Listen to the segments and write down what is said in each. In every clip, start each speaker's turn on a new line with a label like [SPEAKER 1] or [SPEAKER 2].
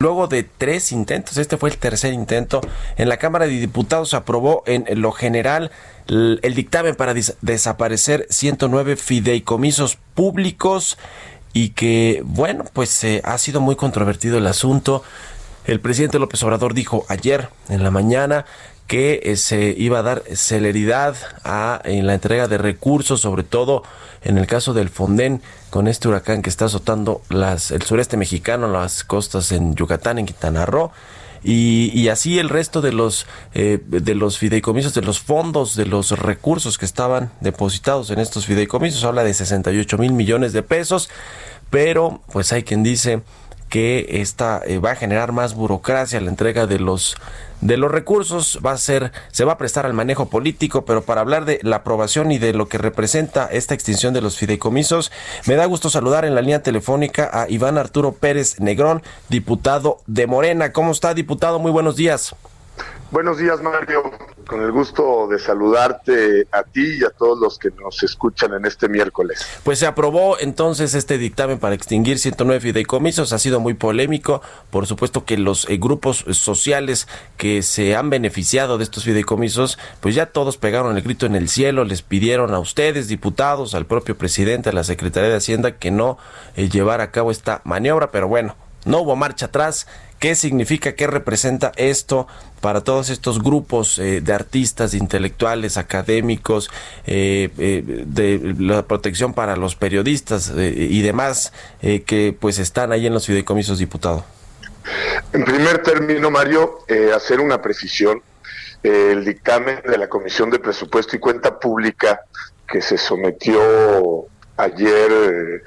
[SPEAKER 1] Luego de tres intentos, este fue el tercer intento, en la Cámara de Diputados aprobó en lo general el, el dictamen para desaparecer 109 fideicomisos públicos y que, bueno, pues eh, ha sido muy controvertido el asunto. El presidente López Obrador dijo ayer en la mañana que eh, se iba a dar celeridad a, en la entrega de recursos, sobre todo en el caso del Fonden, con este huracán que está azotando las, el sureste mexicano, las costas en Yucatán, en Quintana Roo. Y, así el resto de los eh, de los fideicomisos, de los fondos, de los recursos que estaban depositados en estos fideicomisos, habla de 68 mil millones de pesos, pero pues hay quien dice que esta eh, va a generar más burocracia la entrega de los de los recursos va a ser se va a prestar al manejo político, pero para hablar de la aprobación y de lo que representa esta extinción de los fideicomisos, me da gusto saludar en la línea telefónica a Iván Arturo Pérez Negrón, diputado de Morena. ¿Cómo está, diputado? Muy buenos días.
[SPEAKER 2] Buenos días, Mario. Con el gusto de saludarte a ti y a todos los que nos escuchan en este miércoles.
[SPEAKER 1] Pues se aprobó entonces este dictamen para extinguir 109 fideicomisos. Ha sido muy polémico. Por supuesto que los eh, grupos sociales que se han beneficiado de estos fideicomisos, pues ya todos pegaron el grito en el cielo. Les pidieron a ustedes, diputados, al propio presidente, a la Secretaría de Hacienda, que no eh, llevara a cabo esta maniobra. Pero bueno, no hubo marcha atrás. ¿Qué significa, qué representa esto para todos estos grupos eh, de artistas, intelectuales, académicos, eh, eh, de la protección para los periodistas y demás que pues están ahí en los fideicomisos, diputado?
[SPEAKER 2] En primer término, Mario, hacer una precisión. el dictamen de la Comisión de Presupuesto y Cuenta Pública que se sometió ayer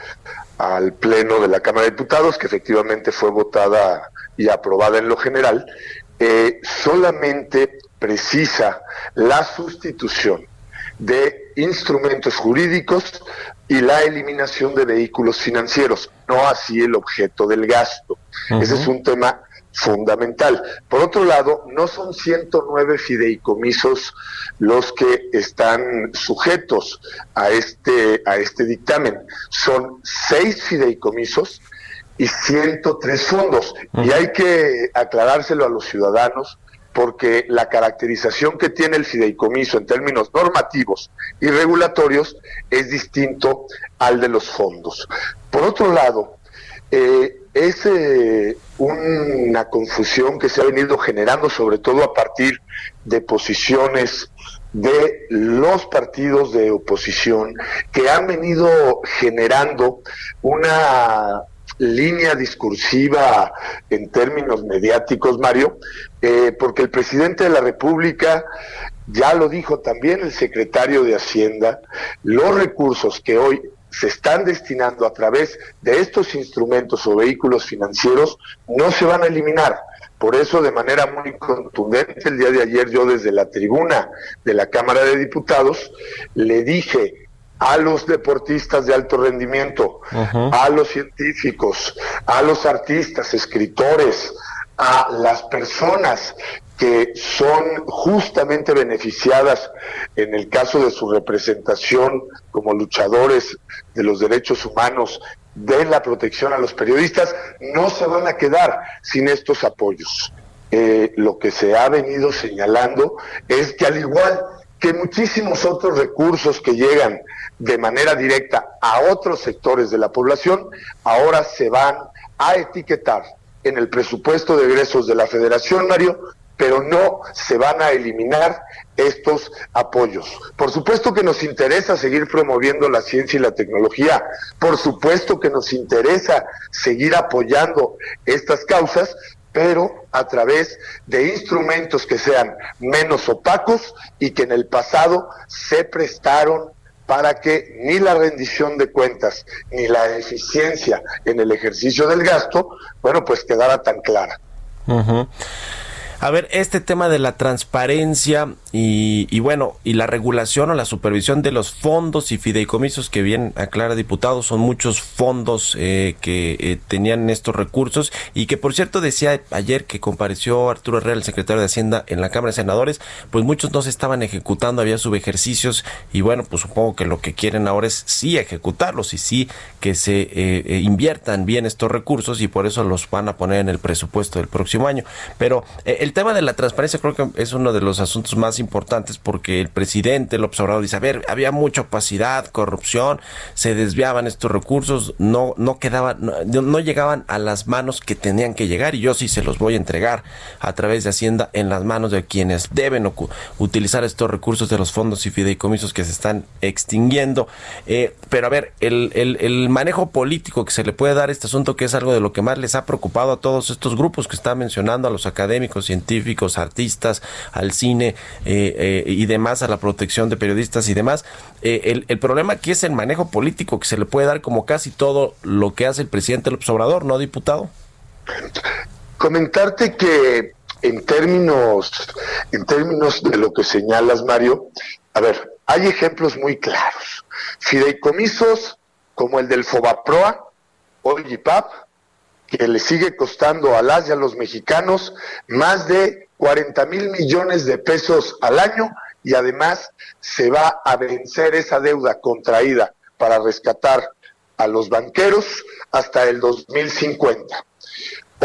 [SPEAKER 2] al Pleno de la Cámara de Diputados, que efectivamente fue votada y aprobada en lo general, eh, solamente precisa la sustitución de instrumentos jurídicos y la eliminación de vehículos financieros, no así el objeto del gasto. Ese es un tema fundamental. Por otro lado, no son 109 fideicomisos los que están sujetos a este, a este dictamen, son seis fideicomisos y 103 fondos. Y hay que aclarárselo a los ciudadanos porque la caracterización que tiene el fideicomiso en términos normativos y regulatorios es distinto al de los fondos. Por otro lado, eh, es eh, una confusión que se ha venido generando sobre todo a partir de posiciones de los partidos de oposición que han venido generando una línea discursiva en términos mediáticos, Mario, eh, porque el presidente de la República ya lo dijo también el secretario de Hacienda, los recursos que hoy se están destinando a través de estos instrumentos o vehículos financieros no se van a eliminar. Por eso, de manera muy contundente, el día de ayer yo desde la tribuna de la Cámara de Diputados le dije a los deportistas de alto rendimiento, a los científicos, a los artistas, escritores, a las personas que son justamente beneficiadas en el caso de su representación como luchadores de los derechos humanos, de la protección a los periodistas, no se van a quedar sin estos apoyos. Eh, lo que se ha venido señalando es que al igual que muchísimos otros recursos que llegan de manera directa a otros sectores de la población, ahora se van a etiquetar en el presupuesto de egresos de la Federación, Mario, pero no se van a eliminar estos apoyos. Por supuesto que nos interesa seguir promoviendo la ciencia y la tecnología, por supuesto que nos interesa seguir apoyando estas causas, pero a través de instrumentos que sean menos opacos y que en el pasado se prestaron para que ni la rendición de cuentas ni la eficiencia en el ejercicio del gasto, bueno, pues quedara tan clara.
[SPEAKER 1] A ver, este tema de la transparencia y, bueno, y la regulación o la supervisión de los fondos y fideicomisos que bien aclara diputado, son muchos fondos eh, que eh, tenían estos recursos y que por cierto decía ayer que compareció Arturo Herrera, el secretario de Hacienda en la Cámara de Senadores, pues muchos no se estaban ejecutando, había subejercicios y bueno, pues supongo que lo que quieren ahora es sí ejecutarlos y sí que se eh, inviertan bien estos recursos y por eso los van a poner en el presupuesto del próximo año. Pero el tema de la transparencia creo que es uno de los asuntos más importantes porque el presidente, el observador dice, a ver, había mucha opacidad, corrupción, se desviaban estos recursos, no, no quedaban, no, llegaban a las manos que tenían que llegar y yo sí se los voy a entregar a través de Hacienda en las manos de quienes deben utilizar estos recursos de los fondos y fideicomisos que se están extinguiendo. Eh, pero a ver, el, el, el manejo político que se le puede dar a este asunto, que es algo de lo que más les ha preocupado a todos estos grupos que está mencionando, a los académicos, y científicos, artistas, al cine eh, eh, y demás, a la protección de periodistas y demás. Eh, el, problema aquí es el manejo político que se le puede dar como casi todo lo que hace el presidente López Obrador, ¿no, diputado?
[SPEAKER 2] Comentarte que en términos, en términos de lo que señalas, Mario, a ver, hay ejemplos muy claros. Fideicomisos como el del Fobaproa, OIPAP, que le sigue costando a las y a los mexicanos más de 40 mil millones de pesos al año y además se va a vencer esa deuda contraída para rescatar a los banqueros hasta el 2050.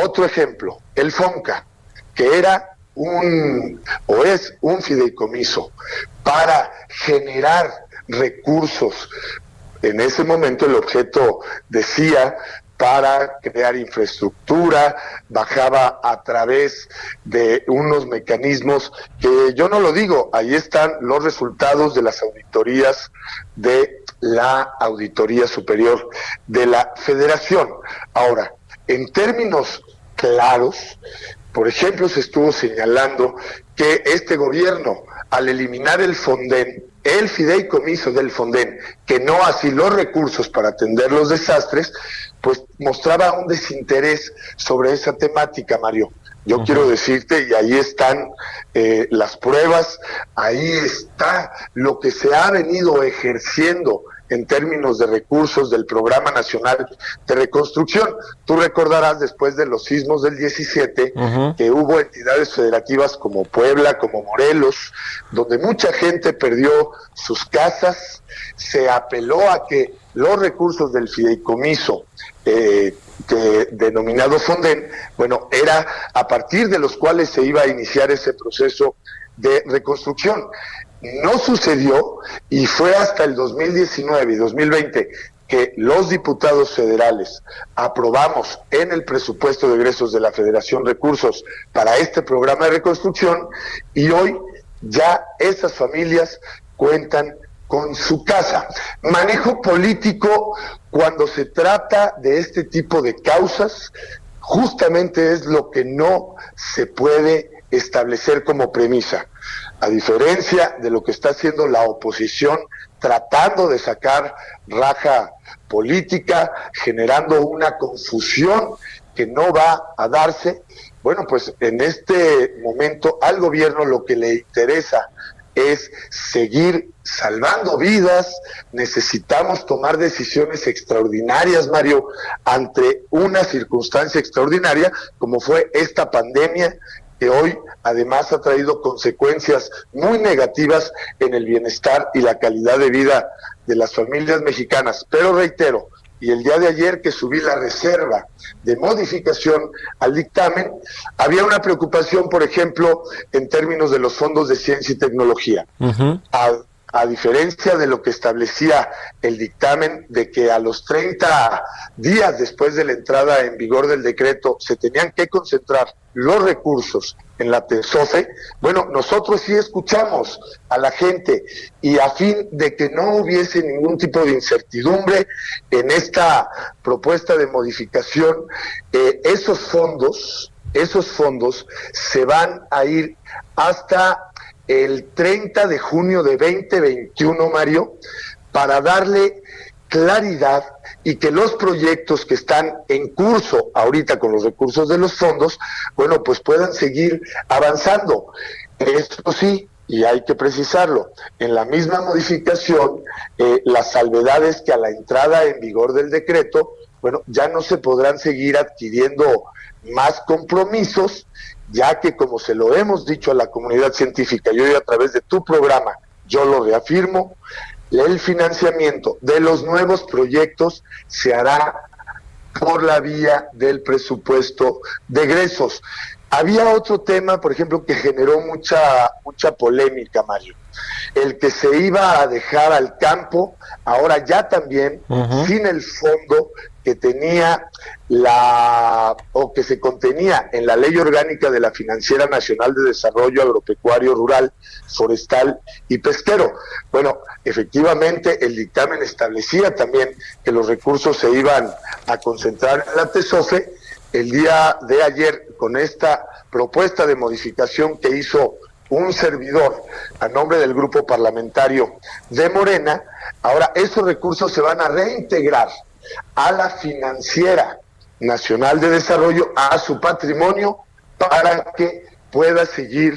[SPEAKER 2] Otro ejemplo, el FONCA, que era un o es un fideicomiso para generar recursos. En ese momento el objeto decía para crear infraestructura, bajaba a través de unos mecanismos que yo no lo digo, ahí están los resultados de las auditorías de la Auditoría Superior de la Federación. Ahora, en términos claros, por ejemplo, se estuvo señalando que este gobierno, al eliminar el Fonden, el fideicomiso del Fonden, que no así los recursos para atender los desastres, pues mostraba un desinterés sobre esa temática, Mario. Yo quiero decirte, y ahí están eh, las pruebas, ahí está lo que se ha venido ejerciendo en términos de recursos del Programa Nacional de Reconstrucción. Tú recordarás después de los sismos del 17 que hubo entidades federativas como Puebla, como Morelos, donde mucha gente perdió sus casas, se apeló a que los recursos del fideicomiso eh, que, denominado Fonden, bueno, era a partir de los cuales se iba a iniciar ese proceso de reconstrucción. No sucedió y fue hasta el 2019 y 2020 que los diputados federales aprobamos en el presupuesto de egresos de la Federación recursos para este programa de reconstrucción y hoy ya esas familias cuentan con su casa. Manejo político cuando se trata de este tipo de causas, justamente es lo que no se puede establecer como premisa. A diferencia de lo que está haciendo la oposición, tratando de sacar raja política, generando una confusión que no va a darse, bueno, pues en este momento al gobierno lo que le interesa es seguir salvando vidas, necesitamos tomar decisiones extraordinarias, Mario, ante una circunstancia extraordinaria como fue esta pandemia que hoy además ha traído consecuencias muy negativas en el bienestar y la calidad de vida de las familias mexicanas. Pero reitero, y el día de ayer que subí la reserva de modificación al dictamen, había una preocupación, por ejemplo, en términos de los fondos de ciencia y tecnología. A, diferencia de lo que establecía el dictamen de que a los 30 días después de la entrada en vigor del decreto se tenían que concentrar los recursos en la TESOFE, bueno, nosotros sí escuchamos a la gente y a fin de que no hubiese ningún tipo de incertidumbre en esta propuesta de modificación, eh, esos fondos, esos fondos se van a ir hasta el 30 de junio de 2021, Mario, para darle claridad y que los proyectos que están en curso ahorita con los recursos de los fondos, bueno, pues puedan seguir avanzando. Esto sí, y hay que precisarlo, en la misma modificación, eh, las salvedades que a la entrada en vigor del decreto, bueno, ya no se podrán seguir adquiriendo más compromisos, ya que como se lo hemos dicho a la comunidad científica y hoy a través de tu programa, yo lo reafirmo, el financiamiento de los nuevos proyectos se hará por la vía del presupuesto de egresos. Había otro tema, por ejemplo, que generó mucha mucha polémica, Mario. El que se iba a dejar al campo, ahora ya también, sin el fondo que tenía la o que se contenía en la Ley Orgánica de la Financiera Nacional de Desarrollo Agropecuario Rural, Forestal y Pesquero. Bueno, efectivamente el dictamen establecía también que los recursos se iban a concentrar en la TESOFE. El día de ayer, con esta propuesta de modificación que hizo un servidor a nombre del grupo parlamentario de Morena, ahora esos recursos se van a reintegrar a la financiera nacional de desarrollo, a su patrimonio, para que pueda seguir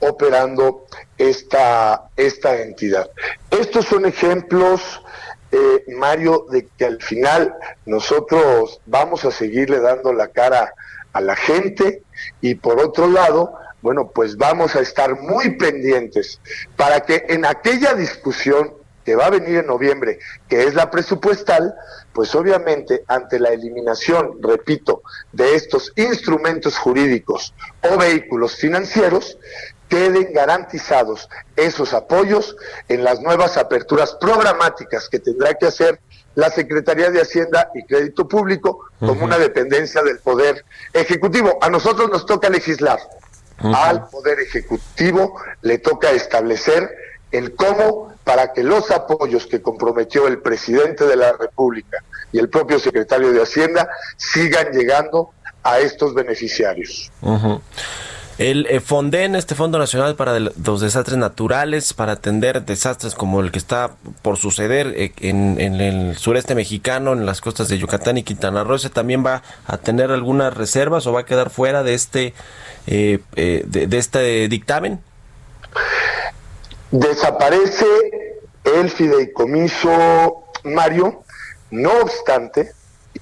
[SPEAKER 2] operando esta, esta entidad. Estos son ejemplos, eh, Mario, de que al final nosotros vamos a seguirle dando la cara a la gente y por otro lado, bueno, pues vamos a estar muy pendientes para que en aquella discusión que va a venir en noviembre, que es la presupuestal, pues obviamente ante la eliminación, repito, de estos instrumentos jurídicos o vehículos financieros, queden garantizados esos apoyos en las nuevas aperturas programáticas que tendrá que hacer la Secretaría de Hacienda y Crédito Público como una dependencia del Poder Ejecutivo. A nosotros nos toca legislar, al Poder Ejecutivo le toca establecer el cómo para que los apoyos que comprometió el presidente de la República y el propio secretario de Hacienda sigan llegando a estos beneficiarios.
[SPEAKER 1] El eh, FONDEN, este Fondo Nacional para los Desastres Naturales, para atender desastres como el que está por suceder eh, en, el sureste mexicano, en las costas de Yucatán y Quintana Roo, también va a tener algunas reservas o va a quedar fuera de este, eh, de este dictamen?
[SPEAKER 2] Desaparece el fideicomiso Mario, no obstante,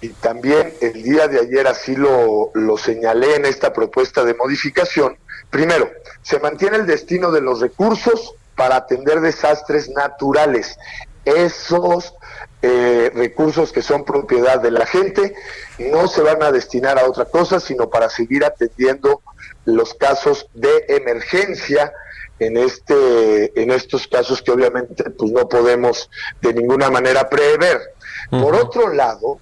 [SPEAKER 2] y también el día de ayer así lo, lo señalé en esta propuesta de modificación, primero, se mantiene el destino de los recursos para atender desastres naturales. Esos eh, recursos que son propiedad de la gente no se van a destinar a otra cosa, sino para seguir atendiendo los casos de emergencia en este en estos casos que obviamente pues no podemos de ninguna manera prever. Por otro lado,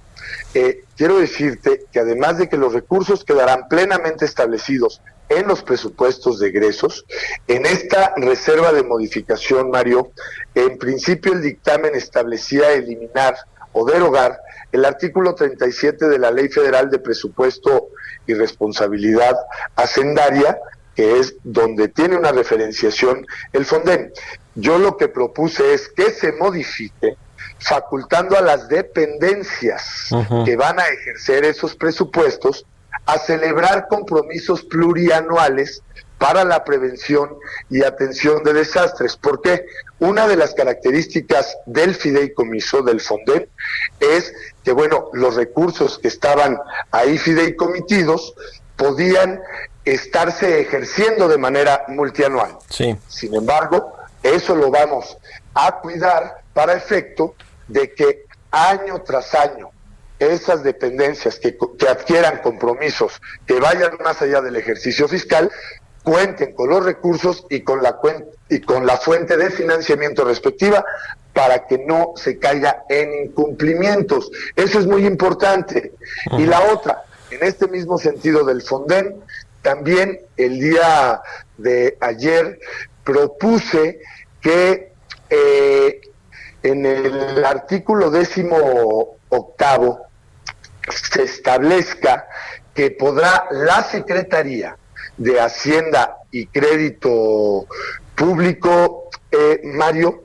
[SPEAKER 2] eh, quiero decirte que además de que los recursos quedarán plenamente establecidos en los presupuestos de egresos, en esta reserva de modificación, Mario, en principio el dictamen establecía eliminar o derogar el artículo 37 de la Ley Federal de Presupuesto y Responsabilidad Hacendaria, que es donde tiene una referenciación el FONDEN. Yo lo que propuse es que se modifique facultando a las dependencias que van a ejercer esos presupuestos a celebrar compromisos plurianuales para la prevención y atención de desastres. Porque una de las características del fideicomiso, del FONDEN, es que, bueno, los recursos que estaban ahí fideicomitidos podían estarse ejerciendo de manera multianual.
[SPEAKER 1] Sí.
[SPEAKER 2] Sin embargo, eso lo vamos a cuidar para efecto de que año tras año esas dependencias que, que adquieran compromisos que vayan más allá del ejercicio fiscal cuenten con los recursos y con la y con la fuente de financiamiento respectiva para que no se caiga en incumplimientos. Eso es muy importante. Y la otra, en este mismo sentido del Fonden, también el día de ayer propuse que eh, en el artículo décimo octavo se establezca que podrá la Secretaría de Hacienda y Crédito Público, eh, Mario,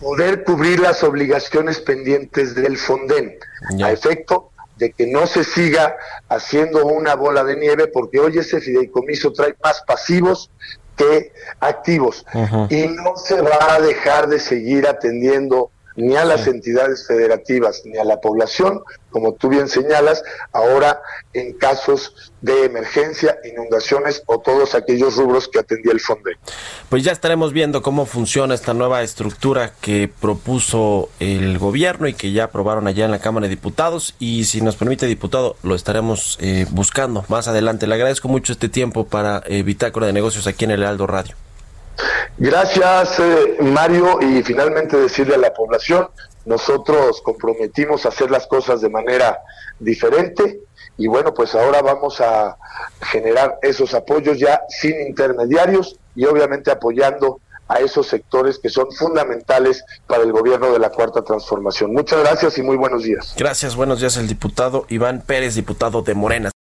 [SPEAKER 2] poder cubrir las obligaciones pendientes del Fonden, a efecto de que no se siga haciendo una bola de nieve, porque hoy ese fideicomiso trae más pasivos que activos. Y no se va a dejar de seguir atendiendo ni a las entidades federativas ni a la población, como tú bien señalas, ahora en casos de emergencia, inundaciones o todos aquellos rubros que atendía el FONDE.
[SPEAKER 1] Pues ya estaremos viendo cómo funciona esta nueva estructura que propuso el gobierno y que ya aprobaron allá en la Cámara de Diputados y si nos permite diputado lo estaremos eh, buscando más adelante. Le agradezco mucho este tiempo para eh, Bitácora de Negocios aquí en el Aldo Radio.
[SPEAKER 2] Gracias, eh, Mario. Y finalmente decirle a la población, nosotros comprometimos a hacer las cosas de manera diferente y bueno, pues ahora vamos a generar esos apoyos ya sin intermediarios y obviamente apoyando a esos sectores que son fundamentales para el gobierno de la Cuarta Transformación. Muchas gracias y muy buenos días.
[SPEAKER 1] Gracias, buenos días el diputado Iván Pérez, diputado de Morena.